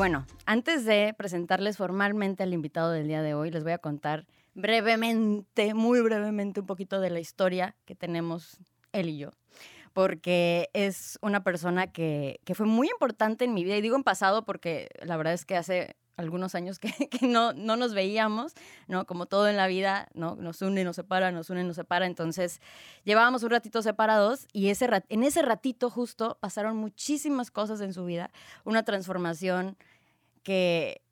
bueno, antes de presentarles formalmente al invitado del día de hoy, les voy a contar brevemente, muy brevemente, un poquito de la historia que tenemos él y yo. Porque es una persona que, que fue muy importante en mi vida, y digo en pasado porque la verdad es que hace algunos años que, no, no nos veíamos, ¿no? Como todo en la vida, ¿no? Nos une, nos separa, nos une, nos separa. Entonces, llevábamos un ratito separados y ese en ese ratito justo pasaron muchísimas cosas en su vida. Una transformación que,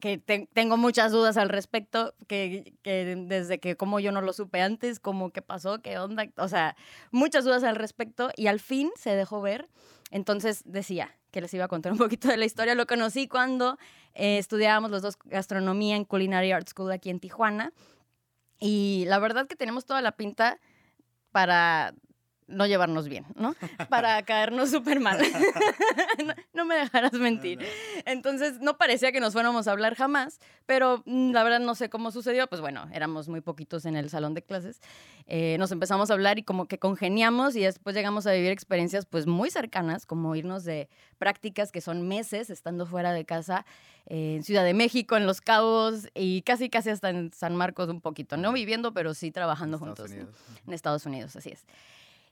que tengo muchas dudas al respecto, que, que, desde que como yo no lo supe antes, como qué pasó, qué onda, o sea, muchas dudas al respecto y al fin se dejó ver. Entonces decía que les iba a contar un poquito de la historia. Lo conocí cuando eh, estudiábamos los dos gastronomía en Culinary Art School aquí en Tijuana. Y la verdad que tenemos toda la pinta para no llevarnos bien, ¿no? Para caernos súper mal. no, me dejarás mentir. Entonces, no parecía que nos fuéramos a hablar jamás, pero mm, la verdad no sé cómo sucedió. Pues bueno, éramos muy poquitos en el salón de clases. Eh, nos empezamos a hablar y como que congeniamos y después llegamos a vivir experiencias pues muy cercanas, como irnos de prácticas que son meses estando fuera de casa en Ciudad de México, en Los Cabos y casi casi hasta en San Marcos un poquito, no viviendo, pero sí trabajando juntos en Estados Unidos, así es.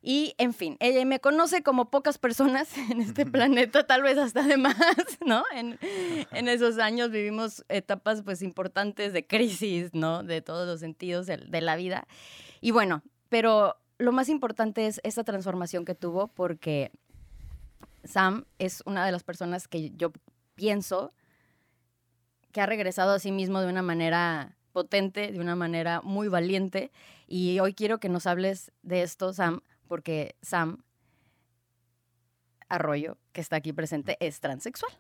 Y, en fin, ella me conoce como pocas personas en este planeta, tal vez hasta de más, ¿no? En, en, esos años vivimos etapas, pues, importantes de crisis, ¿no? De todos los sentidos de, de la vida. Y bueno, pero lo más importante es esta transformación que tuvo porque Sam es una de las personas que yo pienso que ha regresado a sí mismo de una manera potente, de una manera muy valiente. Y hoy quiero que nos hables de esto, Sam, porque Sam Arroyo, que está aquí presente, es transexual.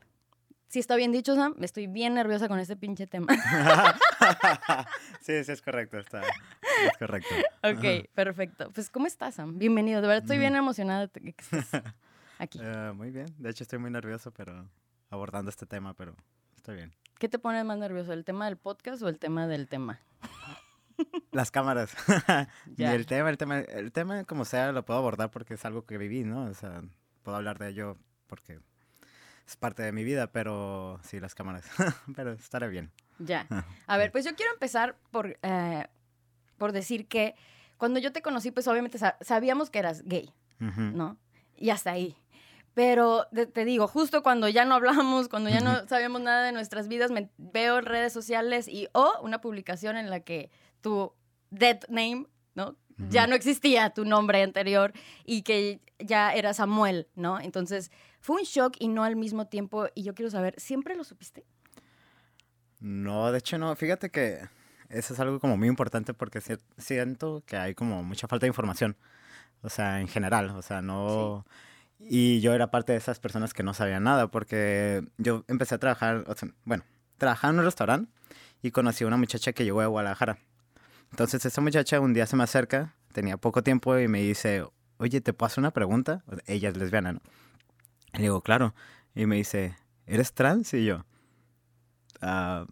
Si está bien dicho, Sam, me estoy bien nerviosa con este pinche tema. sí, sí, es correcto, está. Es correcto. Ok, perfecto. Pues, ¿cómo estás, Sam? Bienvenido. De verdad, estoy bien emocionada de que estés aquí. Uh, muy bien. De hecho, estoy muy nervioso, pero abordando este tema, pero estoy bien. ¿Qué te pone más nervioso, el tema del podcast o el tema del tema? Las cámaras. y el tema, el tema, el tema como sea lo puedo abordar porque es algo que viví, ¿no? O sea, puedo hablar de ello porque es parte de mi vida, pero sí, las cámaras. pero estaré bien. Ya. A ver, pues yo quiero empezar por, eh, por decir que cuando yo te conocí, pues obviamente sabíamos que eras gay, ¿no? Y hasta ahí. Pero te digo, justo cuando ya no hablamos, cuando ya no sabíamos nada de nuestras vidas, me veo en redes sociales y o una publicación en la que tu dead name, ¿no? Ya no existía tu nombre anterior y que ya era Samuel, ¿no? Entonces fue un shock y no al mismo tiempo. Y yo quiero saber, ¿siempre lo supiste? No, de hecho no. Fíjate que eso es algo como muy importante porque siento que hay como mucha falta de información. O sea, en general. O sea, no... Y yo era parte de esas personas que no sabían nada porque yo empecé a trabajar, o sea, bueno, trabajaba en un restaurante y conocí a una muchacha que llegó de Guadalajara. Entonces esa muchacha un día se me acerca, tenía poco tiempo y me dice, oye, ¿te puedo hacer una pregunta? Ella es lesbiana, ¿no? Y le digo, claro. Y me dice, ¿eres trans? Y yo, ah,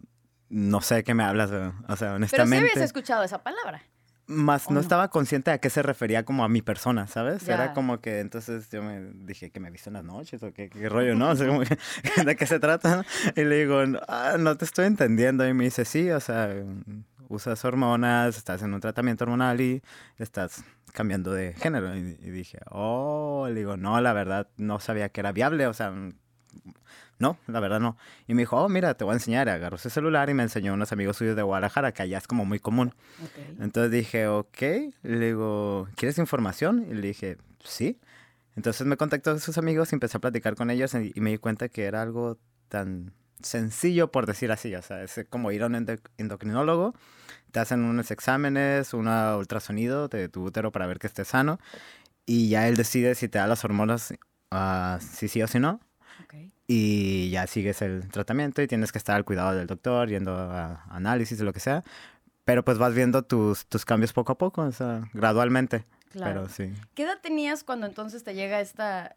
no sé de qué me hablas, o sea, honestamente. Pero sí habías escuchado esa palabra. Más no, estaba consciente a qué se refería como a mi persona, ¿sabes? Era como que entonces yo me dije que me visto en las noches o qué, qué rollo, ¿no? O sea, como que, ¿de qué se trata? Y le digo, ah, no te estoy entendiendo. Y me dice, sí, o sea, usas hormonas, estás en un tratamiento hormonal y estás cambiando de género. Y, dije, oh, le digo, no, la verdad no sabía que era viable, o sea, no, la verdad no. Y me dijo, oh, mira, te voy a enseñar. Agarró ese celular y me enseñó unos amigos suyos de Guadalajara, que allá es como muy común. Entonces dije, ok. Le digo, ¿quieres información? Y le dije, sí. Entonces me contactó a sus amigos y empecé a platicar con ellos y, me di cuenta que era algo tan sencillo, por decir así. O sea, es como ir a un endocrinólogo, te hacen unos exámenes, un ultrasonido de tu útero para ver que esté sano y ya él decide si te da las hormonas, uh, si sí o si no y ya sigues el tratamiento y tienes que estar al cuidado del doctor, yendo a análisis o lo que sea. Pero pues vas viendo tus, tus cambios poco a poco, o sea, gradualmente. Claro. Pero sí. ¿Qué edad tenías cuando entonces te llega esta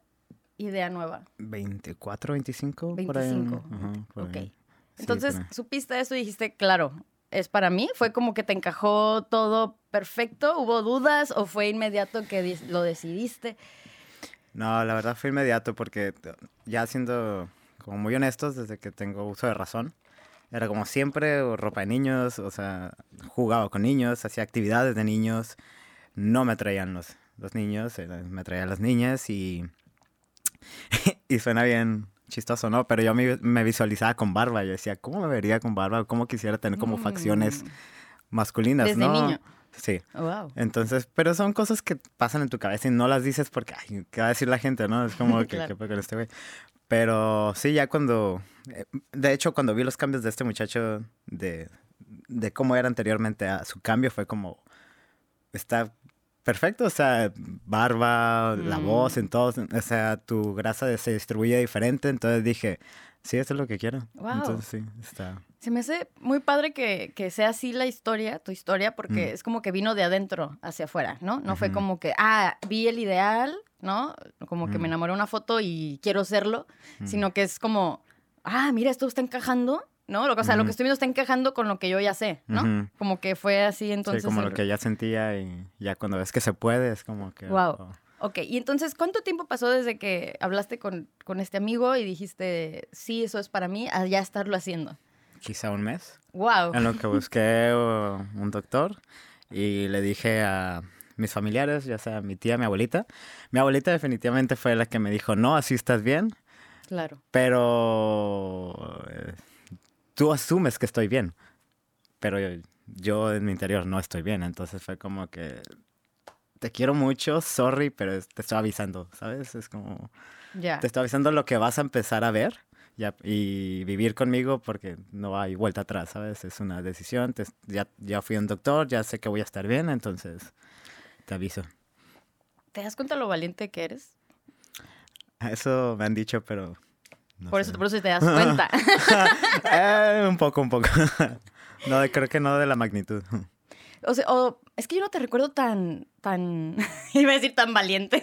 idea nueva? 24, 25, 25. por ahí. ok. entonces, supiste eso y dijiste, claro, es para mí. ¿Fue como que te encajó todo perfecto? ¿Hubo dudas o fue inmediato que lo decidiste? No, la verdad fue inmediato porque ya siendo como muy honestos desde que tengo uso de razón. Era como siempre, ropa de niños, o sea, jugaba con niños, hacía actividades de niños, no me traían los, los niños, me traían las niñas y, y suena bien chistoso, ¿no? Pero yo me, me, visualizaba con barba, yo decía, ¿cómo me vería con barba? ¿Cómo quisiera tener como facciones mm. masculinas, Desde niño. Sí. Oh, wow. Entonces, pero son cosas que pasan en tu cabeza y no las dices porque, ay, ¿qué va a decir la gente, no? Es como que, ¿qué con este güey? Pero sí, ya cuando, eh, de hecho, cuando vi los cambios de este muchacho, de, de cómo era anteriormente a su cambio, fue como, está perfecto, o sea, barba, la voz, mm. en todo, o sea, tu grasa se distribuye diferente, entonces dije, sí, esto es lo que quiero. Wow. Entonces sí, está. Se me hace muy padre que, que sea así la historia, tu historia, porque mm. es como que vino de adentro hacia afuera, ¿no? No fue como que, ah, vi el ideal, ¿no? Como que me mm. enamoré de una foto y quiero serlo, sino que es como, ah, mira, esto está encajando ¿no? Lo, o sea, lo que estoy viendo está encajando con lo que yo ya sé, ¿no? Como que fue así entonces. Sí, como lo que ya sentía y ya cuando ves que se puede es como que... Wow. Oh. Ok, y entonces, ¿cuánto tiempo pasó desde que hablaste con, con, este amigo y dijiste, sí, eso es para mí, a ya estarlo haciendo? Quizá un mes. Wow. En lo que busqué un doctor y le dije a mis familiares, ya sea mi tía, mi abuelita. Mi abuelita definitivamente fue la que me dijo, no, así estás bien. Claro. Pero tú asumes que estoy bien, pero yo, en mi interior no estoy bien. Entonces fue como que te quiero mucho, sorry, pero te estoy avisando, ¿sabes? Es como te estoy avisando lo que vas a empezar a ver ya, y vivir conmigo porque no hay vuelta atrás, ¿sabes? Es una decisión. ya, ya fui un doctor, ya sé que voy a estar bien, entonces te aviso. ¿Te das cuenta lo valiente que eres? Eso me han dicho, pero por, eso, por eso te das cuenta. Eh, un poco, un poco. no, creo que no de la magnitud. O sea, es que yo no te recuerdo tan, tan, iba a decir tan valiente.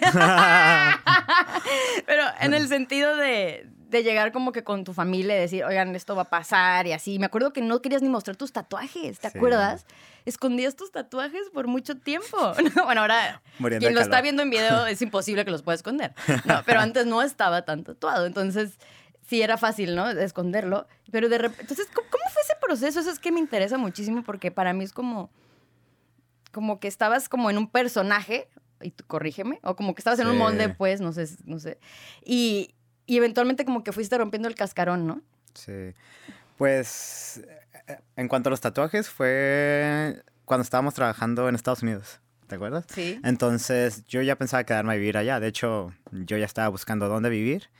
Pero en el sentido de, de llegar como que con tu familia y decir, oigan, esto va a pasar y así. Me acuerdo que no querías ni mostrar tus tatuajes, ¿te acuerdas? Escondías tus tatuajes por mucho tiempo. bueno, ahora quien lo está viendo en video es imposible que los pueda esconder. No, pero antes no estaba tan tatuado. Entonces, sí era fácil, ¿no? Esconderlo. Pero de repente, entonces, ¿cómo, fue ese proceso? Eso es que me interesa muchísimo porque para mí es como, como que estabas como en un personaje, y tú, corrígeme, o como que estabas en un molde, pues, no sé, no sé. Y, y eventualmente como que fuiste rompiendo el cascarón, ¿no? Sí. Pues, eh, en cuanto a los tatuajes, fue cuando estábamos trabajando en Estados Unidos. ¿Te acuerdas? Sí. Entonces, yo ya pensaba quedarme a vivir allá. De hecho, yo ya estaba buscando dónde vivir.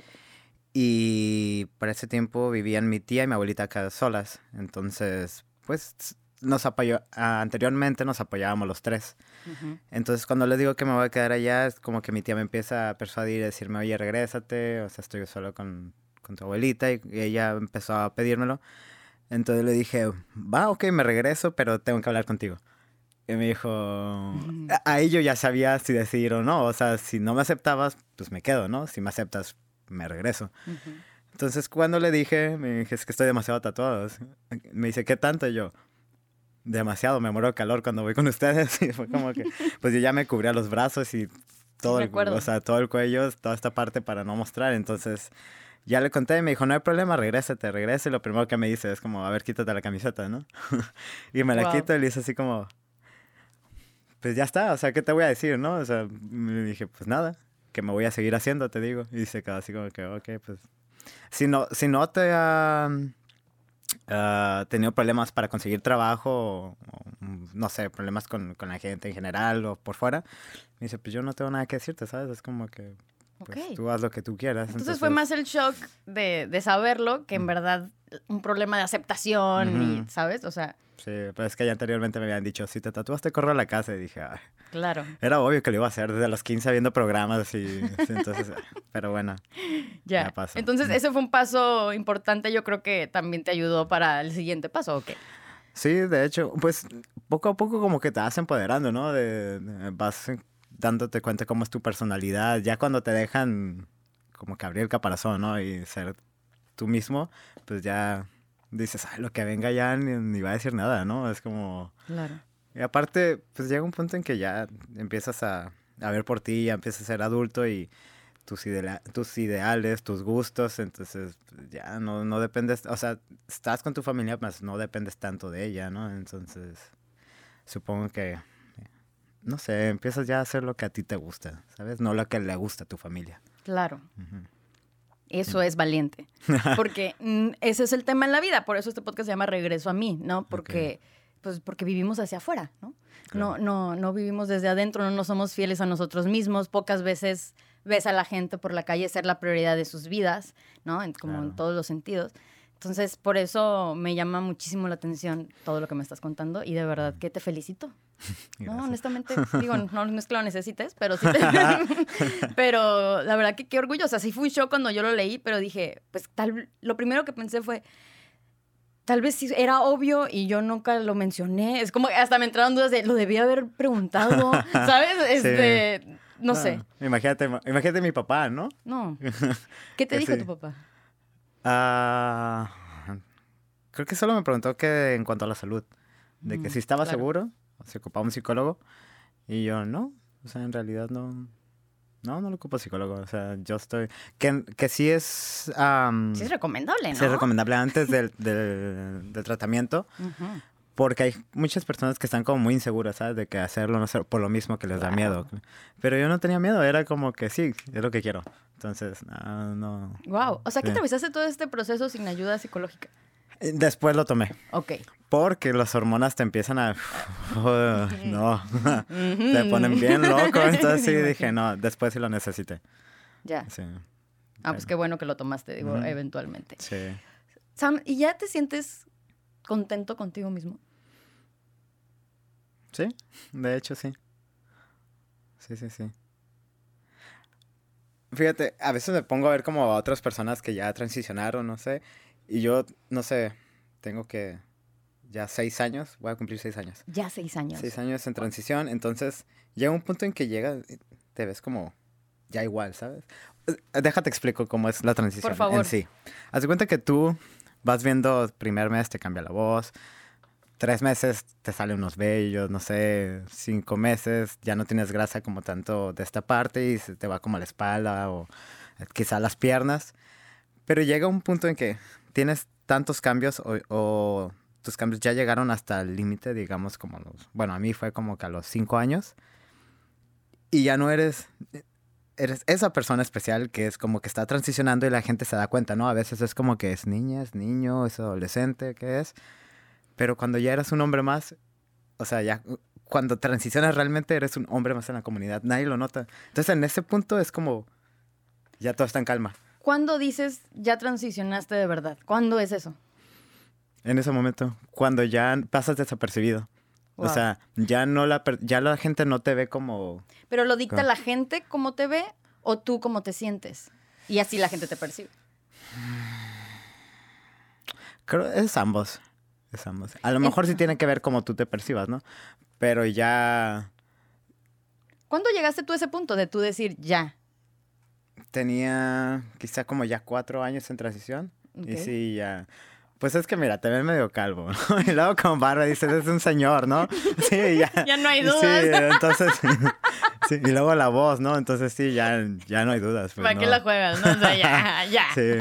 Y por ese tiempo vivían mi tía y mi abuelita acá solas. Entonces, pues nos apoyó, anteriormente nos apoyábamos los tres. Entonces, cuando les digo que me voy a quedar allá, es como que mi tía me empieza a persuadir y decirme, oye, regrésate, o sea, estoy solo con, con tu abuelita, y, ella empezó a pedírmelo. Entonces le dije, va, ok, me regreso, pero tengo que hablar contigo. Y me dijo, ahí yo ya sabía si decidir o no, o sea, si no me aceptabas, pues me quedo, ¿no? Si me aceptas, me regreso. Entonces, cuando le dije, me dije, es que estoy demasiado tatuado. Me dice, ¿qué tanto? yo, demasiado, me muero de calor cuando voy con ustedes. Y fue como que, pues yo ya me cubría los brazos y todo, el, o sea, todo el cuello, toda esta parte para no mostrar. Entonces, ya le conté y me dijo, no hay problema, regrésate, regrese. Y lo primero que me dice es como, a ver, quítate la camiseta, ¿no? y me la quito y le hice así como, pues ya está, o sea, ¿qué te voy a decir, no? O sea, me dije, pues nada, que me voy a seguir haciendo, te digo. Y se quedó así como que, ok, pues... Si no, si no te ha tenido problemas para conseguir trabajo, no sé, problemas con, con, la gente en general o por fuera, me dice, pues yo no tengo nada que decirte, ¿sabes? Es como que pues, tú haz lo que tú quieras. Entonces, fue más el shock de, de saberlo que en verdad un problema de aceptación, y, ¿sabes? O sea... Sí, pero es que ya anteriormente me habían dicho, si te tatuaste, corro a la casa. Y dije, Ay. Claro. Era obvio que lo iba a hacer desde los 15 viendo programas y entonces, pero bueno. Ya. pasó. Entonces, ese fue un paso importante, yo creo que también te ayudó para el siguiente paso, ¿o qué? Sí, de hecho, pues poco a poco como que te vas empoderando, ¿no? De, vas dándote cuenta cómo es tu personalidad, ya cuando te dejan como que abrir el caparazón, ¿no? Y ser tú mismo, pues ya dices, ay, lo que venga ya ni, va a decir nada, ¿no? Es como... Claro. Y aparte, pues llega un punto en que ya empiezas a, a ver por ti, ya empiezas a ser adulto y tus, tus ideales, tus gustos, entonces pues, ya no, no dependes, o sea, estás con tu familia, mas no dependes tanto de ella, ¿no? Entonces, supongo que, no sé, empiezas ya a hacer lo que a ti te gusta, ¿sabes? No lo que le gusta a tu familia. Claro. Eso es valiente. Porque mm, ese es el tema en la vida. Por eso este podcast se llama Regreso a mí, ¿no? Porque, pues, porque vivimos hacia afuera, ¿no? No, no, no vivimos desde adentro, no, no somos fieles a nosotros mismos. Pocas veces ves a la gente por la calle ser la prioridad de sus vidas, ¿no? como en todos los sentidos. Entonces, por eso me llama muchísimo la atención todo lo que me estás contando y de verdad que te felicito. No, honestamente, digo, no, es que lo necesites, pero sí. pero la verdad que qué orgullo. O sea, sí fui yo cuando yo lo leí, pero dije, pues tal, lo primero que pensé fue, tal vez sí era obvio y yo nunca lo mencioné. Es como hasta me entraron dudas de, lo debía haber preguntado, ¿sabes? Este, no, sé. Imagínate, imagínate mi papá, ¿no? No. ¿Qué te dijo tu papá? Ah, creo que solo me preguntó que en cuanto a la salud, de que mm, si estaba seguro, se ocupaba un psicólogo, y yo no, o sea, en realidad no, no, no lo ocupo psicólogo, o sea, yo estoy, que, que sí es... sí es recomendable, ¿no? Sí es recomendable antes del, del, tratamiento, porque hay muchas personas que están como muy inseguras, ¿sabes? De que hacerlo, no sé, por lo mismo que les da miedo. Pero yo no tenía miedo, era como que sí, es lo que quiero. Entonces, no, no. Wow, o sea que atravesaste todo este proceso sin ayuda psicológica. Después lo tomé. Ok. Porque las hormonas te empiezan a... no, te ponen bien loco. Entonces sí dije, no, después sí lo necesité. Ya. Sí. Ah, pues qué bueno que lo tomaste, digo, eventualmente. Sí. Sam, ¿y ya te sientes contento contigo mismo? Sí, de hecho sí. Sí, sí, sí. Fíjate, a veces me pongo a ver como a otras personas que ya transicionaron, no sé, y yo, no sé, tengo que ya seis años, voy a cumplir seis años. Ya seis años. Seis años en transición, entonces llega un punto en que llega, te ves como ya igual, ¿sabes? Eh, déjate explico cómo es la transición Por favor. en sí. Haz de cuenta que tú vas viendo, primer mes te cambia la voz, tres meses te salen unos vellos, no sé, cinco meses ya no tienes grasa como tanto de esta parte y se te va como a la espalda o quizá las piernas. Pero llega un punto en que tienes tantos cambios o, tus cambios ya llegaron hasta el límite, digamos, como los, bueno, a mí fue como que a los cinco años y ya no eres, eres esa persona especial que es como que está transicionando y la gente se da cuenta, ¿no? A veces es como que es niña, es niño, es adolescente, ¿qué es? Pero cuando ya eres un hombre más, o sea, ya cuando transicionas realmente eres un hombre más en la comunidad, nadie lo nota. Entonces en ese punto es como, ya todo está en calma. ¿Cuándo dices ya transicionaste de verdad? ¿Cuándo es eso? En ese momento, cuando ya pasas desapercibido. O sea, ya no la ya la gente no te ve como Pero lo dicta la gente cómo te ve o tú cómo te sientes y así la gente te percibe. Creo es ambos. A lo mejor sí tiene que ver cómo tú te percibas, ¿no? Pero ya... ¿Cuándo llegaste tú a ese punto de tú decir ya? Tenía quizá como ya cuatro años en transición. Y sí, ya... Pues es que mira, te ves medio calvo, ¿no? Y luego con barba dices, es un señor, ¿no? Sí, ya. ya no hay dudas. Sí, entonces... Sí, y luego la voz, ¿no? Entonces sí, ya, ya no hay dudas. Pues, ¿Para qué la juegas? No? O sea, ya, ya. Sí.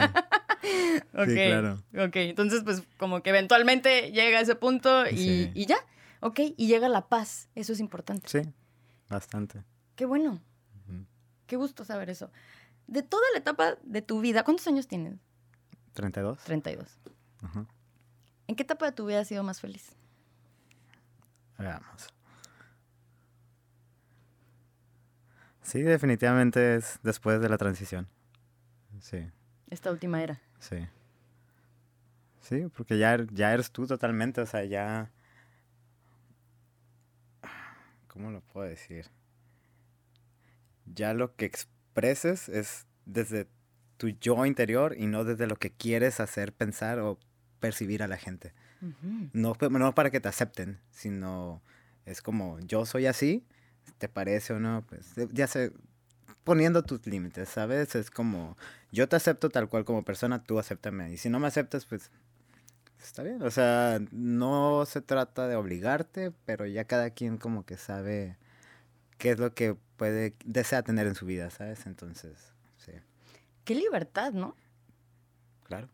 ok, claro. Ok, entonces pues como que eventualmente llega a ese punto y, y, ya. Ok, y llega la paz. Eso es importante. Sí, bastante. Qué bueno. Qué gusto saber eso. De toda la etapa de tu vida, ¿cuántos años tienes? 32. 32. Ajá. ¿En qué etapa de tu vida has sido más feliz? Veamos. Sí, definitivamente es después de la transición. Sí. Esta última era. Sí. Sí, porque ya, ya eres tú totalmente, o sea, ya... ¿Cómo lo puedo decir? Ya lo que expreses es desde tu yo interior y no desde lo que quieres hacer, pensar o percibir a la gente. no, no para que te acepten, sino es como yo soy así, ¿te parece o no? Pues ya sé, poniendo tus límites, ¿sabes? Es como, yo te acepto tal cual como persona, tú acéptame. Y si no me aceptas, pues está bien. O sea, no se trata de obligarte, pero ya cada quien como que sabe qué es lo que puede, desea tener en su vida, ¿sabes? Entonces, Sí. Qué libertad, ¿no? Claro.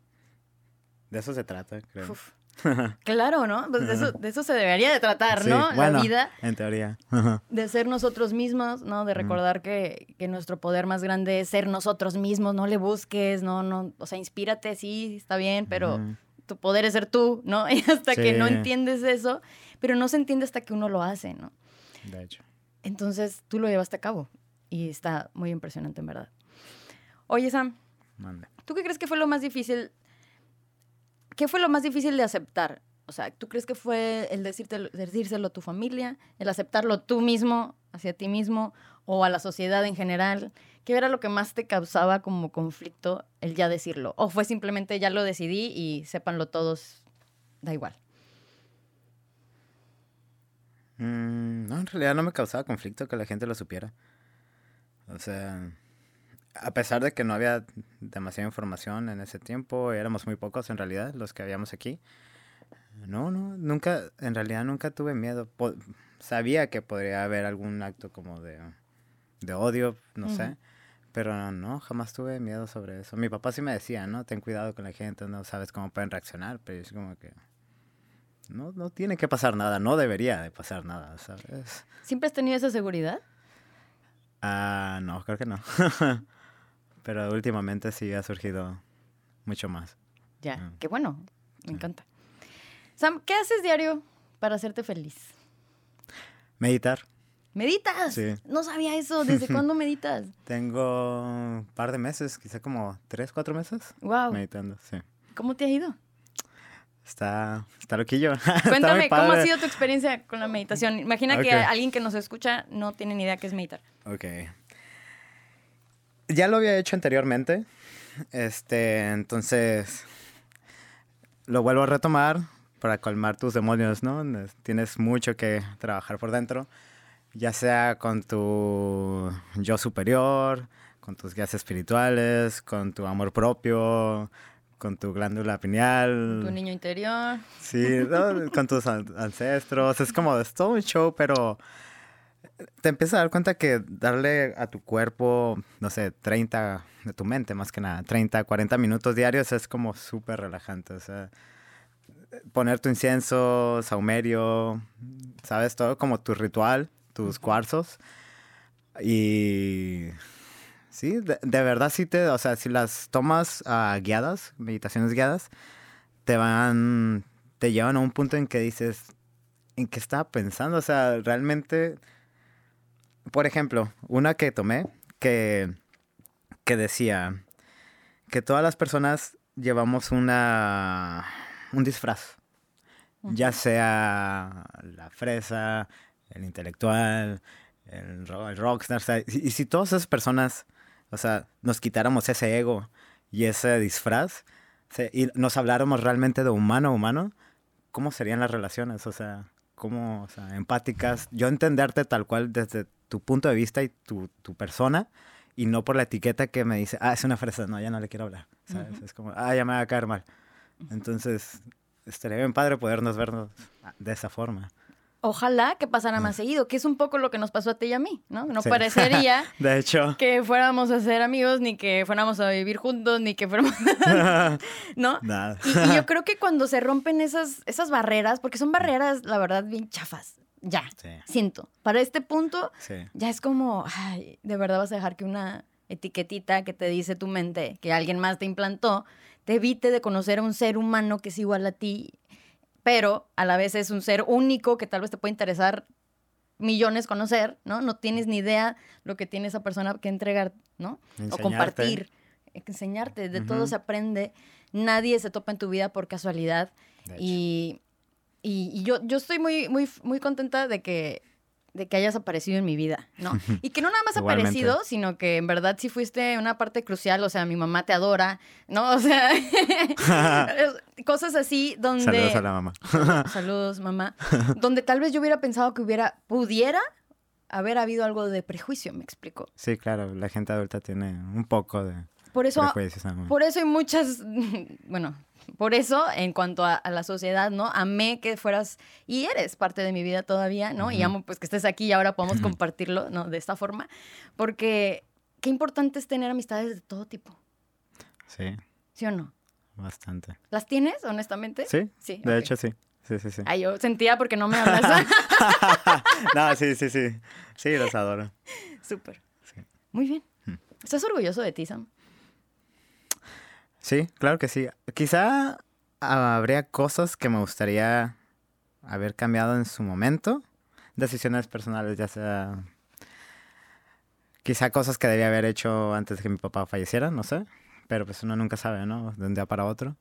De eso se trata, creo. Claro, ¿no? Pues de eso, de eso se debería de tratar, ¿no? la vida. En teoría. de ser nosotros mismos, ¿no? De recordar que, que, nuestro poder más grande es ser nosotros mismos, no le busques, no, no, o sea, inspírate, sí, está bien, pero tu poder es ser tú, ¿no? Y hasta que no entiendes eso, pero no se entiende hasta que uno lo hace, ¿no? De hecho. Entonces tú lo llevaste a cabo y está muy impresionante, en verdad. Oye, Sam. Mande. ¿Tú qué crees que fue lo más difícil ¿Qué fue lo más difícil de aceptar? O sea, ¿tú crees que fue el decírselo a tu familia, el aceptarlo tú mismo, hacia ti mismo, o a la sociedad en general? ¿Qué era lo que más te causaba como conflicto el ya decirlo? ¿O fue simplemente ya lo decidí y sépanlo todos, da igual? Mm, no, en realidad no me causaba conflicto que la gente lo supiera. O sea, a pesar de que no había demasiada información en ese tiempo, éramos muy pocos en realidad los que habíamos aquí. No, no, nunca, en realidad nunca tuve miedo. sabía que podría haber algún acto como de, de odio, no sé, pero no, jamás tuve miedo sobre eso. Mi papá sí me decía, ¿no? Ten cuidado con la gente, no sabes cómo pueden reaccionar, pero es como que no, no tiene que pasar nada, no debería de pasar nada, ¿sabes? ¿Siempre has tenido esa seguridad? Ah, no, creo que no. pero últimamente sí ha surgido mucho más. Ya, mm. qué bueno, me encanta. Sam, ¿qué haces diario para hacerte feliz? Meditar. ¿Meditas? Sí. No sabía eso. ¿Desde cuándo meditas? Tengo un par de meses, quizá como tres, cuatro meses. Wow. Meditando, sí. ¿Cómo te ha ido? Está, está loquillo. Cuéntame, ¿cómo ha sido tu experiencia con la meditación? Imagina que alguien que nos escucha no tiene ni idea qué es meditar. Ok. Ya lo había hecho anteriormente. Este, entonces lo vuelvo a retomar para calmar tus demonios, ¿no? Tienes mucho que trabajar por dentro, ya sea con tu yo superior, con tus guías espirituales, con tu amor propio, con tu glándula pineal. Tu niño interior. Sí, con tus ancestros. Es como, es todo un show, pero te empiezas a dar cuenta que darle a tu cuerpo, no sé, 30, de tu mente más que nada, 30, 40 minutos diarios es como súper relajante. O sea, poner tu incienso, saumerio, ¿sabes? Todo como tu ritual, tus cuarzos. Y sí, de, verdad sí te, o sea, si las tomas uh, guiadas, meditaciones guiadas, te van, te llevan a un punto en que dices, ¿en qué estaba pensando? O sea, realmente por ejemplo, una que tomé que, que decía que todas las personas llevamos una, un disfraz, ya sea la fresa, el intelectual, el, rockstar, y, si todas esas personas, o sea, nos quitáramos ese ego y ese disfraz y nos habláramos realmente de humano a humano, ¿cómo serían las relaciones? O sea, ¿cómo, o sea, empáticas? Yo entenderte tal cual desde tu punto de vista y tu, tu, persona y no por la etiqueta que me dice, ah, es una fresa, no, ya no le quiero hablar, ¿sabes? Es como, ah, ya me va a caer mal. Entonces, estaría bien padre podernos vernos de esa forma. Ojalá que pasara más seguido, que es un poco lo que nos pasó a ti y a mí, ¿no? No parecería de hecho. que fuéramos a ser amigos, ni que fuéramos a vivir juntos, ni que fuéramos... ¿No? Nada. Y, y, yo creo que cuando se rompen esas, esas barreras, porque son barreras, la verdad, bien chafas, ya, siento. Para este punto, ya es como, ay, de verdad vas a dejar que una etiquetita que te dice tu mente, que alguien más te implantó, te evite de conocer a un ser humano que es igual a ti, pero a la vez es un ser único que tal vez te puede interesar millones conocer, ¿no? No tienes ni idea lo que tiene esa persona que entregar, ¿no? O compartir, enseñarte, de todo se aprende, nadie se topa en tu vida por casualidad. Y y, yo, yo estoy muy, muy, muy contenta de que, de que hayas aparecido en mi vida, ¿no? Y que no nada más aparecido, sino que en verdad sí fuiste una parte crucial, o sea, mi mamá te adora, ¿no? O sea, cosas así donde... Saludos a la mamá. Saludos, mamá. Donde tal vez yo hubiera pensado que hubiera, pudiera haber habido algo de prejuicio, me explico. Sí, claro, la gente adulta tiene un poco de... Por eso, por eso hay muchas, bueno, por eso, en cuanto a, la sociedad, ¿no? Amé que fueras y eres parte de mi vida todavía, ¿no? Y amo pues que estés aquí y ahora podemos compartirlo, ¿no? De esta forma, porque qué importante es tener amistades de todo tipo. Sí. ¿Sí o no? Bastante. ¿Las tienes, honestamente? Sí. Sí. De hecho, sí. Sí, sí, sí. Ay, yo sentía porque no me hablas. no, sí, sí, sí. Sí, los adoro. Súper. Sí. Muy bien. ¿Estás orgulloso de ti, Sam? Sí, claro que sí. Quizá habría cosas que me gustaría haber cambiado en su momento. Decisiones personales, ya sea quizá cosas que debía haber hecho antes de que mi papá falleciera, no sé. Pero pues uno nunca sabe, ¿no? De un día para otro.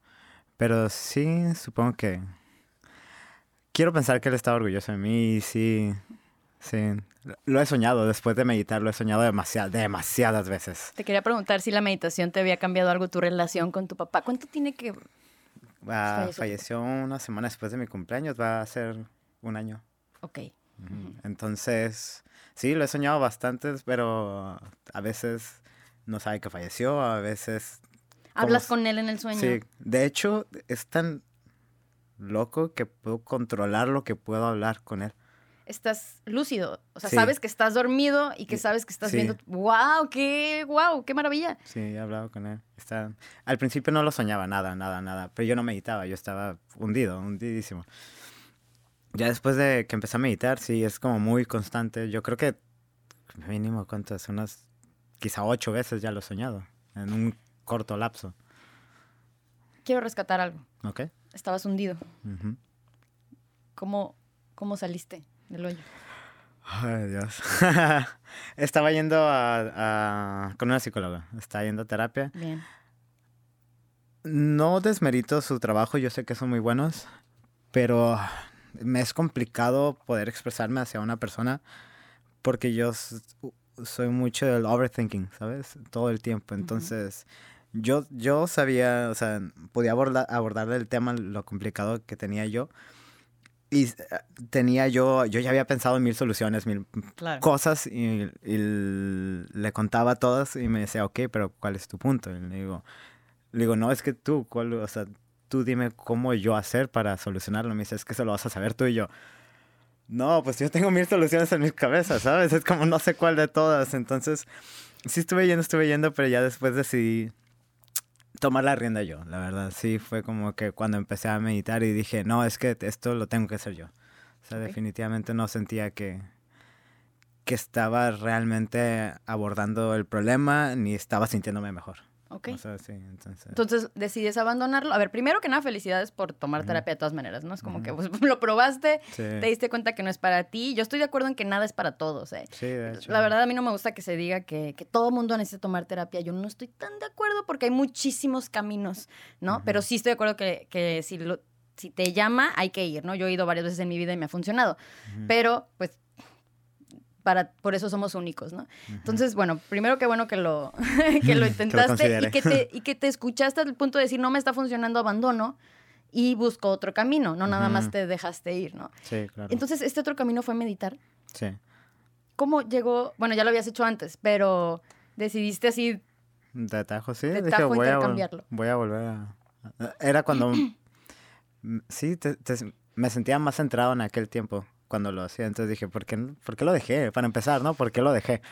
Pero sí, supongo que... Quiero pensar que él estaba orgulloso de mí y sí, sí. Lo he soñado, después de meditar, lo he soñado demasiadas, demasiadas veces. Te quería preguntar si la meditación te había cambiado algo tu relación con tu papá. ¿Cuánto tiene que...? Ah, falleció una semana después de mi cumpleaños, va a ser un año. Ok. Entonces, sí, lo he soñado bastante, pero a veces no sabe que falleció, a veces... ¿Hablas con él en el sueño? Sí, de hecho, es tan loco que puedo controlar lo que puedo hablar con él. Estás lúcido, o sea, sabes que estás dormido y que sabes que estás viendo. ¡Wow! ¡Qué wow! ¡Qué maravilla! Sí, he hablado con él. Está... Al principio no lo soñaba, nada, nada, nada. Pero yo no meditaba, yo estaba hundido, hundidísimo. Ya después de que empecé a meditar, sí, es como muy constante. Yo creo que mínimo, ¿cuántas? Unas, quizá ocho veces ya lo he soñado, en un corto lapso. Quiero rescatar algo. Ok. Estabas hundido. ¿Cómo, ¿Cómo saliste del hoyo? Ay, Dios. Estaba yendo a, con una psicóloga. Estaba yendo a terapia. Bien. No desmerito su trabajo, yo sé que son muy buenos, pero me es complicado poder expresarme hacia una persona porque yo soy mucho del overthinking, ¿sabes? Todo el tiempo. Entonces, yo, yo sabía, o sea, podía abordar, abordar el tema, lo complicado que tenía yo. Y eh, tenía yo, yo ya había pensado en mil soluciones, mil cosas y, le contaba todas y me decía, ok, pero ¿cuál es tu punto? Y le digo, le digo, no, es que tú, ¿cuál, o sea, tú dime cómo yo hacer para solucionarlo. Me dice, es que eso lo vas a saber tú y yo. No, pues yo tengo mil soluciones en mi cabeza, ¿sabes? Es como no sé cuál de todas. Entonces, sí estuve yendo, estuve yendo, pero ya después decidí tomar la rienda yo, la verdad. Sí, fue como que cuando empecé a meditar y dije, no, es que esto lo tengo que hacer yo. O sea, definitivamente no sentía que, que estaba realmente abordando el problema ni estaba sintiéndome mejor. Ok. entonces... decides abandonarlo. A ver, primero que nada, felicidades por tomar terapia de todas maneras, ¿no? Es como que pues, lo probaste, te diste cuenta que no es para ti. Yo estoy de acuerdo en que nada es para todos, ¿eh? Sí, de hecho. La verdad, a mí no me gusta que se diga que, que todo mundo necesita tomar terapia. Yo no estoy tan de acuerdo porque hay muchísimos caminos, ¿no? Pero sí estoy de acuerdo que, que si, lo, si te llama, hay que ir, ¿no? Yo he ido varias veces en mi vida y me ha funcionado. Pero, pues, por eso somos únicos, ¿no? Entonces, bueno, primero que bueno que lo, que lo intentaste y, que te, y que te escuchaste al punto de decir, no me está funcionando, abandono y busco otro camino, no nada más te dejaste ir, ¿no? Sí, claro. Entonces, este otro camino fue meditar. Sí. ¿Cómo llegó? Bueno, ya lo habías hecho antes, pero decidiste así... De tajo, sí. De tajo voy, a, voy a volver a... Era cuando... sí, me sentía más centrado en aquel tiempo cuando lo hacía. Entonces dije, ¿por qué, ¿por qué lo dejé? Para empezar, ¿no? ¿Por qué lo dejé?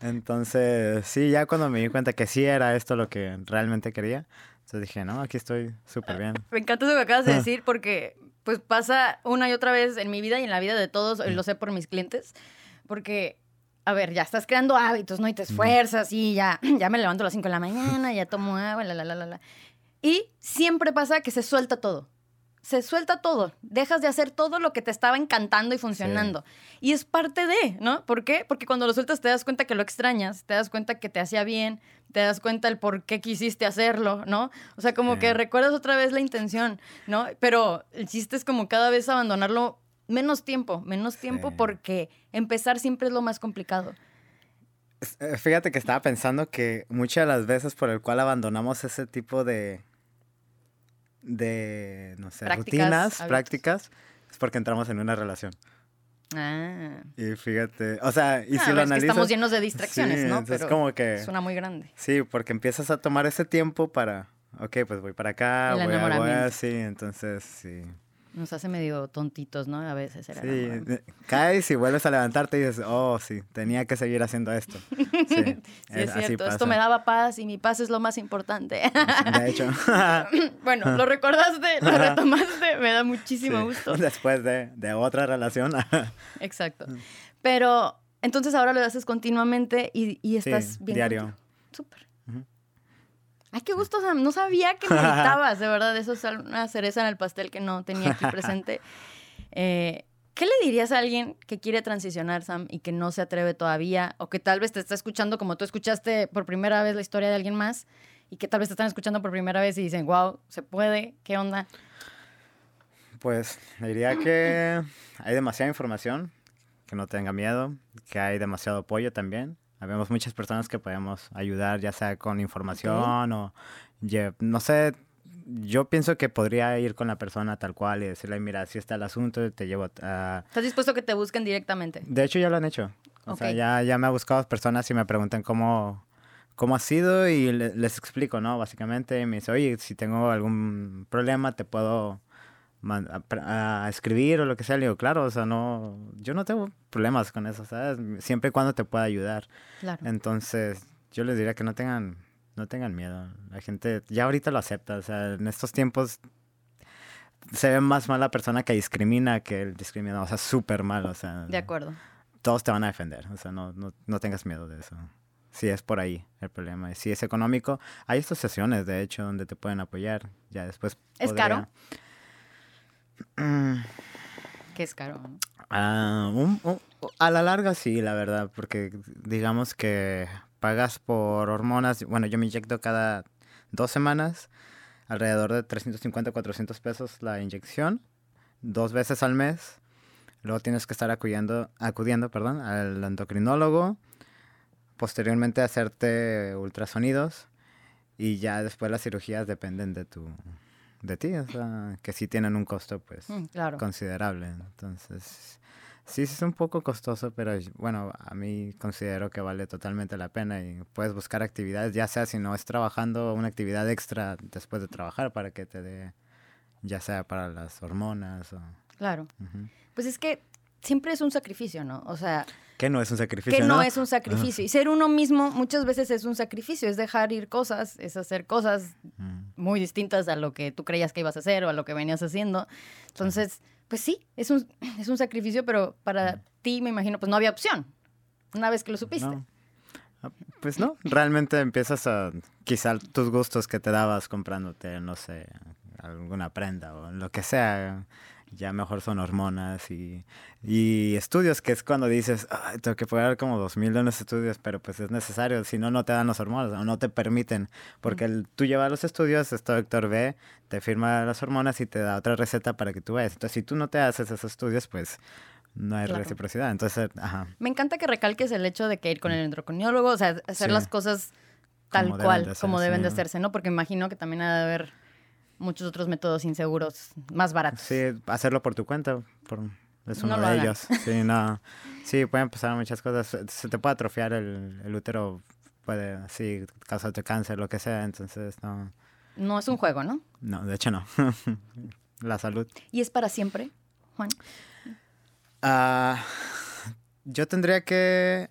Entonces, sí, ya cuando me di cuenta que sí era esto lo que realmente quería, entonces dije, no, aquí estoy súper bien. Me encanta eso que acabas de decir porque pues pasa una y otra vez en mi vida y en la vida de todos, lo sé por mis clientes, porque, a ver, ya estás creando hábitos, ¿no? Y te esfuerzas y ya, ya me levanto a las 5 de la mañana, ya tomo agua, la, la, la, la, la. Y siempre pasa que se suelta todo se suelta todo, dejas de hacer todo lo que te estaba encantando y funcionando. Y es parte de, ¿no? ¿Por qué? Porque cuando lo sueltas te das cuenta que lo extrañas, te das cuenta que te hacía bien, te das cuenta el por qué quisiste hacerlo, ¿no? O sea, como que recuerdas otra vez la intención, ¿no? Pero el chiste es como cada vez abandonarlo menos tiempo, menos tiempo porque empezar siempre es lo más complicado. Eh, fíjate que estaba pensando que muchas de las veces por el cual abandonamos ese tipo de de, no sé, rutinas, prácticas, es porque entramos en una relación. Ah. Y fíjate, o sea, y ah, si lo analizas... estamos llenos de distracciones, ¿no? es como que... Es una muy grande. Sí, porque empiezas a tomar ese tiempo para, ok, pues voy para acá, voy a, voy así, entonces sí. Nos hace medio tontitos, ¿no? A veces era. Sí, caes y vuelves a levantarte y dices, oh, sí, tenía que seguir haciendo esto. Sí, es, cierto. Esto me daba paz y mi paz es lo más importante. De hecho. bueno, lo recordaste, lo retomaste, me da muchísimo gusto. Después de, de otra relación. Exacto. Pero entonces ahora lo haces continuamente y, y estás bien. Diario. Súper. Ay, qué gusto, Sam. No sabía que meditabas, de verdad. Eso es una cereza en el pastel que no tenía aquí presente. Eh, ¿Qué le dirías a alguien que quiere transicionar, Sam, y que no se atreve todavía? O que tal vez te está escuchando como tú escuchaste por primera vez la historia de alguien más y que tal vez te están escuchando por primera vez y dicen, wow, se puede, ¿qué onda? Pues le diría que hay demasiada información, que no tenga miedo, que hay demasiado apoyo también Habemos muchas personas que podemos ayudar, ya sea con información o, no sé, yo pienso que podría ir con la persona tal cual y decirle, mira, así está el asunto, te llevo a... ¿Estás dispuesto a que te busquen directamente? De hecho, ya lo han hecho. O sea, ya, ya me ha buscado personas y me preguntan cómo, cómo ha sido y les explico, ¿no? Básicamente, y me dice, oye, si tengo algún problema, te puedo a, escribir o lo que sea, le digo, claro, o sea, no, yo no tengo problemas con eso, ¿sabes? Siempre y cuando te pueda ayudar. Entonces, yo les diría que no tengan, no tengan miedo. La gente ya ahorita lo acepta, o sea, en estos tiempos se ve más mal la persona que discrimina que el discriminado, o sea, súper mal, o sea. De acuerdo. Todos te van a defender, o sea, no, no, no tengas miedo de eso. Si es por ahí el problema. Y si es económico, hay asociaciones, de hecho, donde te pueden apoyar. Ya después. ¿Es caro? ¿Qué es caro? Ah, a la larga sí, la verdad, porque digamos que pagas por hormonas. Bueno, yo me inyecto cada dos semanas, alrededor de 350, 400 pesos la inyección, dos veces al mes. Luego tienes que estar acudiendo, acudiendo perdón, al endocrinólogo, posteriormente hacerte ultrasonidos y ya después las cirugías dependen de tu, de ti, o sea, que sí tienen un costo pues mm, considerable. Entonces, sí, es un poco costoso, pero bueno, a mí considero que vale totalmente la pena y puedes buscar actividades, ya sea si no es trabajando, una actividad extra después de trabajar para que te dé, ya sea para las hormonas o... Claro. Pues es que siempre es un sacrificio, ¿no? O sea... Que no es un sacrificio. Que no, es un sacrificio. Y ser uno mismo muchas veces es un sacrificio, es dejar ir cosas, es hacer cosas muy distintas a lo que tú creías que ibas a hacer o a lo que venías haciendo. Entonces, pues sí, es un, es un sacrificio, pero para ti, me imagino, pues no había opción, una vez que lo supiste. Ah, pues no, realmente empiezas a, quizá tus gustos que te dabas comprándote, no sé, alguna prenda o lo que sea, ya mejor son hormonas y, y estudios, que es cuando dices, tengo que pagar como dos mil los estudios, pero pues es necesario, si no, no te dan las hormonas o no te permiten, porque el, tú llevas los estudios, este doctor ve, te firma las hormonas y te da otra receta para que tú vayas. Entonces, si tú no te haces esos estudios, pues no hay reciprocidad. Entonces, ajá. Me encanta que recalques el hecho de que ir con el endocriniólogo, o sea, hacer las cosas tal cual, como deben de hacerse, ¿no? Porque imagino que también ha de haber muchos otros métodos inseguros más baratos. Sí, hacerlo por tu cuenta por, es uno de ellos. Sí, no. Sí, pueden pasar muchas cosas. Se te puede atrofiar el, el útero, puede, sí, causarte cáncer, lo que sea, entonces no. No es un juego, ¿no? No, de hecho no. La salud. ¿Y es para siempre, Juan? Ah, yo tendría que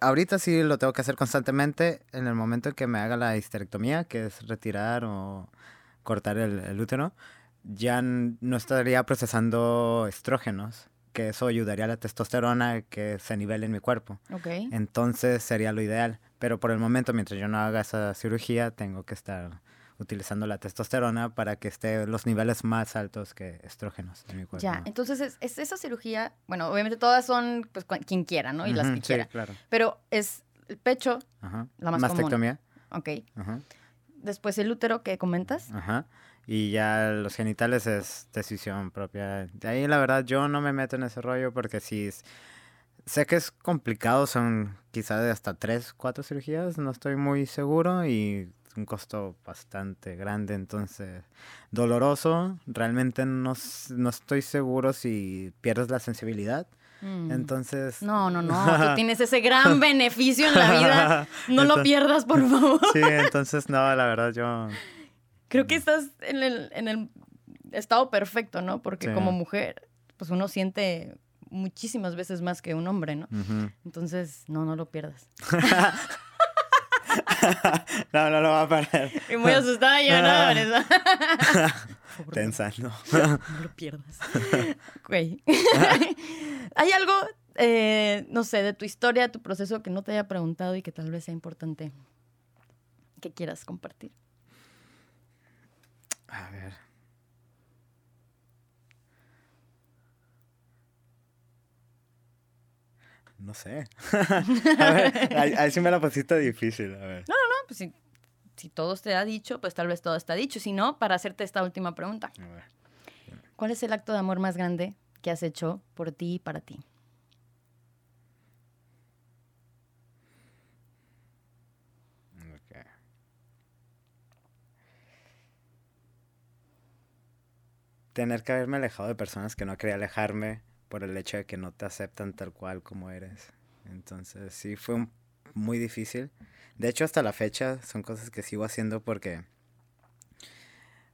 ahorita sí lo tengo que hacer constantemente en el momento en que me haga la histerectomía, que es retirar o cortar el, útero, ya no estaría procesando estrógenos, que eso ayudaría a la testosterona que se nivele en mi cuerpo. Okay. Entonces sería lo ideal. Pero por el momento, mientras yo no haga esa cirugía, tengo que estar utilizando la testosterona para que esté los niveles más altos que estrógenos en mi cuerpo. Ya, entonces es, esa cirugía, bueno, obviamente todas son pues quien quiera, ¿no? Y las que quiera. claro. Pero es el pecho, la más Mastectomía. Ok. Ajá después el útero que comentas. Ajá. Y ya los genitales es decisión propia. De ahí la verdad yo no me meto en ese rollo porque si sé que es complicado, son quizás de hasta tres, cuatro cirugías, no estoy muy seguro y un costo bastante grande, entonces doloroso. Realmente no, no estoy seguro si pierdes la sensibilidad. Mm. Entonces. No, no, no. Tú tienes ese gran beneficio en la vida. No lo pierdas, por favor. Sí, entonces no, la verdad yo. Creo que estás en el, en el estado perfecto, ¿no? Porque como mujer, pues uno siente muchísimas veces más que un hombre, ¿no? Entonces, no, no lo pierdas. no, no lo va a perder. Y muy asustada yo, ¿no? Tensa, no. No lo pierdas. Güey. ¿Hay algo, eh, no sé, de tu historia, tu proceso que no te haya preguntado y que tal vez sea importante que quieras compartir? A ver. No sé. a ver, ahí, sí me la pusiste difícil. A ver. No, no, no, pues si, si todo te ha dicho, pues tal vez todo está dicho. Si no, para hacerte esta última pregunta. A ver. ¿Cuál es el acto de amor más grande que has hecho por ti y para ti? Tener que haberme alejado de personas que no quería alejarme por el hecho de que no te aceptan tal cual como eres. Entonces sí, fue muy difícil. De hecho, hasta la fecha son cosas que sigo haciendo porque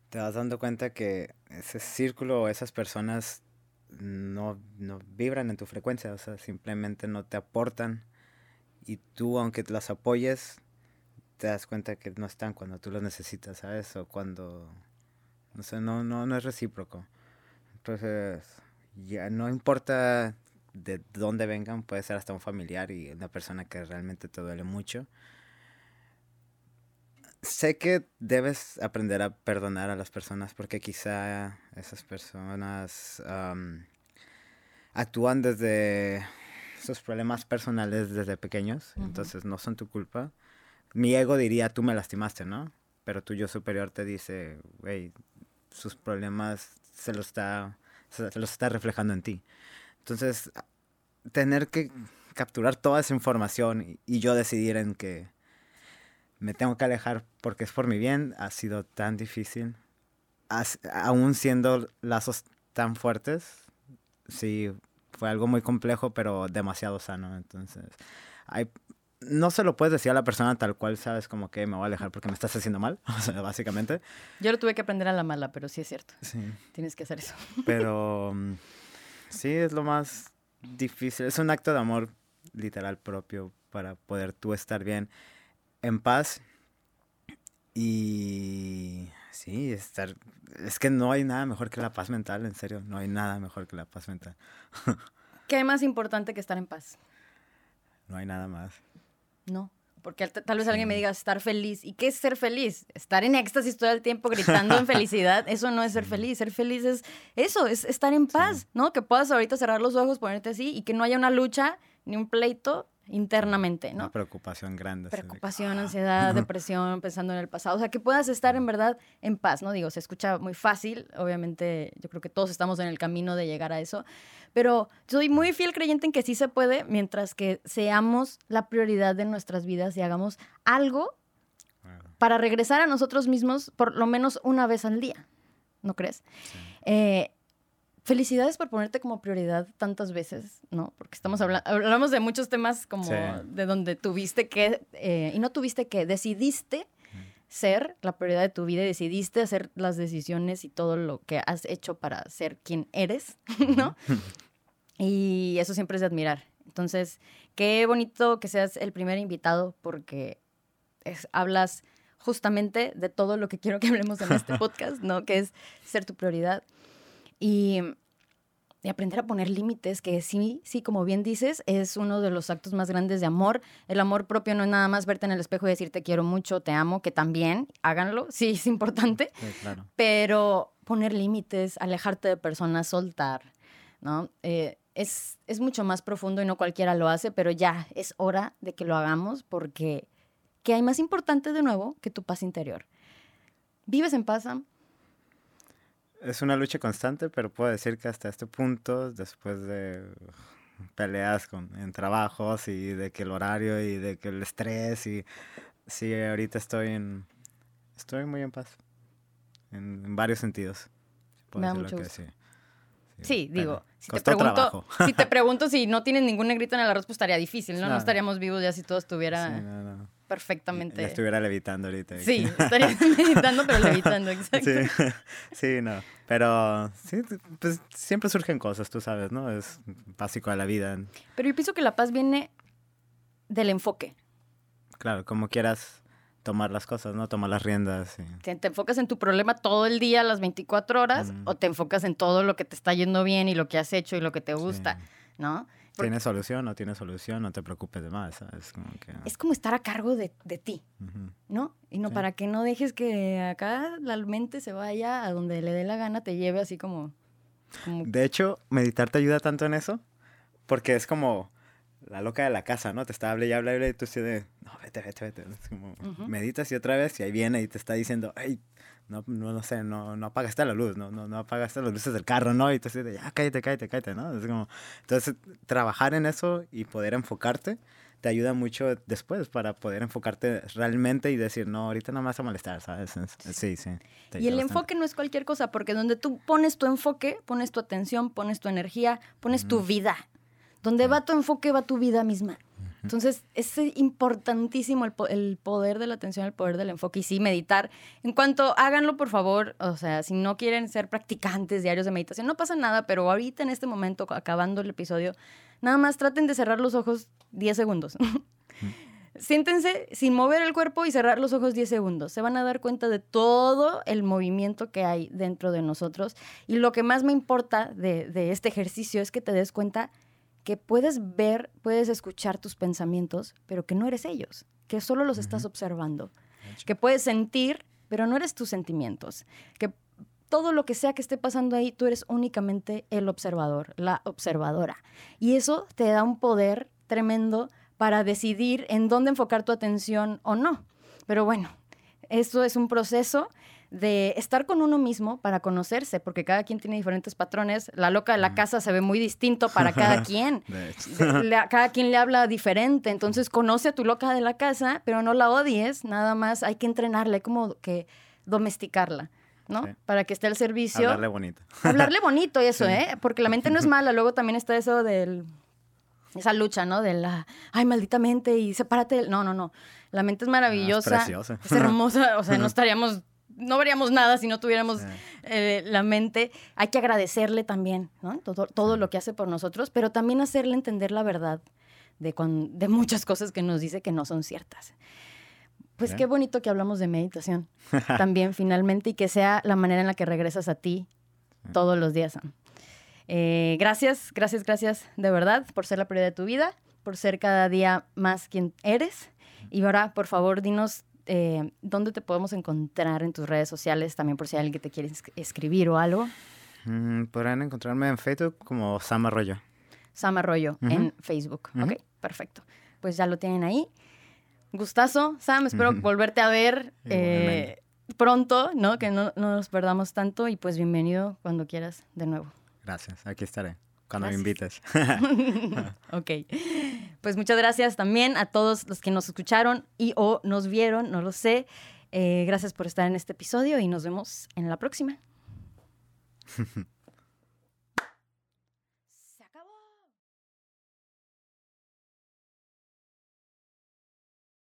te vas dando cuenta que ese círculo o esas personas no, no vibran en tu frecuencia, o sea, simplemente no te aportan. Y tú, aunque las apoyes, te das cuenta que no están cuando tú los necesitas, ¿sabes? O cuando, no sé, no, no, no es recíproco. Entonces, ya no importa de dónde vengan, puede ser hasta un familiar y una persona que realmente te duele mucho. Sé que debes aprender a perdonar a las personas porque quizá esas personas actúan desde sus problemas personales desde pequeños, entonces no son tu culpa. Mi ego diría, tú me lastimaste, ¿no? Pero tu yo superior te dice, güey, sus problemas se los está se los está reflejando en ti. Entonces, tener que capturar toda esa información y, yo decidir en que me tengo que alejar porque es por mi bien ha sido tan difícil. aún siendo lazos tan fuertes, sí, fue algo muy complejo, pero demasiado sano. Entonces, hay, no se lo puedes decir a la persona tal cual, sabes, como que me voy a alejar porque me estás haciendo mal, o sea, básicamente. Yo lo tuve que aprender a la mala, pero sí es cierto. Sí. Tienes que hacer eso. Pero mm, sí, es lo más difícil. Es un acto de amor literal propio para poder tú estar bien, en paz y sí, estar... Es que no hay nada mejor que la paz mental, en serio, no hay nada mejor que la paz mental. ¿Qué es más importante que estar en paz? No hay nada más. No. Porque tal vez alguien me diga estar feliz. ¿Y qué es ser feliz? Estar en éxtasis todo el tiempo gritando en felicidad. Eso no es ser feliz. Ser feliz es eso, es estar en paz, ¿no? Que puedas ahorita cerrar los ojos, ponerte así y que no haya una lucha ni un pleito internamente, ¿no? Una preocupación grande. Preocupación, ansiedad, depresión, pensando en el pasado. O sea, que puedas estar en verdad en paz, ¿no? Digo, se escucha muy fácil. Obviamente, yo creo que todos estamos en el camino de llegar a eso. Pero soy muy fiel creyente en que sí se puede mientras que seamos la prioridad de nuestras vidas y hagamos algo para regresar a nosotros mismos por lo menos una vez al día. ¿No crees? Eh, felicidades por ponerte como prioridad tantas veces, ¿no? Porque estamos hablando, hablamos de muchos temas como de donde tuviste que, eh, y no tuviste que, decidiste ser la prioridad de tu vida, decidiste hacer las decisiones y todo lo que has hecho para ser quien eres, ¿no? y eso siempre es de admirar. Entonces, qué bonito que seas el primer invitado porque hablas justamente de todo lo que quiero que hablemos en este podcast, ¿no? Que es ser tu prioridad. Y, y aprender a poner límites, que sí, sí, como bien dices, es uno de los actos más grandes de amor. El amor propio no es nada más verte en el espejo y decir te quiero mucho, te amo, que también háganlo, sí, es importante. Pero poner límites, alejarte de personas, soltar, ¿no? Eh, es, es mucho más profundo y no cualquiera lo hace, pero ya es hora de que lo hagamos porque ¿qué hay más importante de nuevo que tu paz interior? ¿Vives en paz, Sam? Es una lucha constante, pero puedo decir que hasta este punto, después de peleas con, en trabajos y de que el horario y de que el estrés y sí, ahorita estoy en, estoy muy en paz, en, varios sentidos. Me da mucho gusto. Sí. digo, si te, pregunto, si te pregunto si no tienes ningún negrito en el arroz, pues estaría difícil, ¿no? No, estaríamos vivos ya si todo estuviera... perfectamente. estuviera levitando ahorita. Sí, estaría meditando, pero levitando, exacto. Sí, sí, no. Pero sí, pues siempre surgen cosas, tú sabes, ¿no? Es básico de la vida. Pero yo pienso que la paz viene del enfoque. Claro, como quieras tomar las cosas, ¿no? Tomar las riendas. ¿Te, enfocas en tu problema todo el día, las 24 horas, o te enfocas en todo lo que te está yendo bien y lo que has hecho y lo que te gusta, ¿no? ¿Tiene solución o tiene solución? No te preocupes de más. Es como estar a cargo de, ti, ¿no? Y no para que no dejes que acá la mente se vaya a donde le dé la gana, te lleve así como... De hecho, meditar te ayuda tanto en eso, porque es como la loca de la casa, ¿no? Te está hablando y habla y tú así de, no, vete, vete, vete. Es como, meditas y otra vez y ahí viene y te está diciendo, hey, no, no, no sé, no, no apagaste la luz, no, no, no apagaste las luces del carro, ¿no? Y tú así de, ya, cállate, cállate, cállate, ¿no? Es como, entonces, trabajar en eso y poder enfocarte te ayuda mucho después para poder enfocarte realmente y decir, no, ahorita no me vas a molestar, ¿sabes? Sí, sí. Y el enfoque no es cualquier cosa, porque donde tú pones tu enfoque, pones tu atención, pones tu energía, pones tu vida. Donde va tu enfoque, va tu vida misma. Entonces, es importantísimo el, poder de la atención, el poder del enfoque y sí, meditar. En cuanto háganlo, por favor, o sea, si no quieren ser practicantes diarios de meditación, no pasa nada, pero ahorita en este momento, acabando el episodio, nada más traten de cerrar los ojos 10 segundos. Siéntense sin mover el cuerpo y cerrar los ojos 10 segundos. Se van a dar cuenta de todo el movimiento que hay dentro de nosotros. Y lo que más me importa de, de este ejercicio es que te des cuenta que puedes ver, puedes escuchar tus pensamientos, pero que no eres ellos, que solo los estás observando, que puedes sentir, pero no eres tus sentimientos, que todo lo que sea que esté pasando ahí, tú eres únicamente el observador, la observadora. Y eso te da un poder tremendo para decidir en dónde enfocar tu atención o no. Pero bueno, esto es un proceso de estar con uno mismo para conocerse, porque cada quien tiene diferentes patrones. La loca de la casa se ve muy distinto para cada quien. cada quien le habla diferente. Entonces, conoce a tu loca de la casa, pero no la odies. Nada más hay que entrenarla, hay como que domesticarla. ¿no? Para que esté al servicio. Hablarle bonito. Hablarle bonito, eso, ¿eh? Porque la mente no es mala. Luego también está eso del. Esa lucha, ¿no? De la. Ay, maldita mente y sepárate. No, no, no. La mente es maravillosa. es preciosa. Es hermosa. O sea, no estaríamos no veríamos nada si no tuviéramos eh, la mente. Hay que agradecerle también, ¿no? Todo, todo lo que hace por nosotros, pero también hacerle entender la verdad de, de muchas cosas que nos dice que no son ciertas. Pues qué bonito que hablamos de meditación también finalmente y que sea la manera en la que regresas a ti todos los días. Eh, gracias, gracias, gracias de verdad por ser la prioridad de tu vida, por ser cada día más quien eres. Y ahora, por favor, dinos eh, ¿dónde te podemos encontrar en tus redes sociales? También por si hay alguien que te quiere escribir o algo. Mm, podrán encontrarme en Facebook como Sam Arroyo. Sam Arroyo en Facebook. Ok, perfecto. Pues ya lo tienen ahí. Gustazo, Sam. Espero volverte a ver eh, pronto, ¿no? Que no, no nos perdamos tanto. Y pues bienvenido cuando quieras de nuevo. Gracias, aquí estaré. Cuando me invites. ok. Pues muchas gracias también a todos los que nos escucharon y o nos vieron, no lo sé. Eh, gracias por estar en este episodio y nos vemos en la próxima.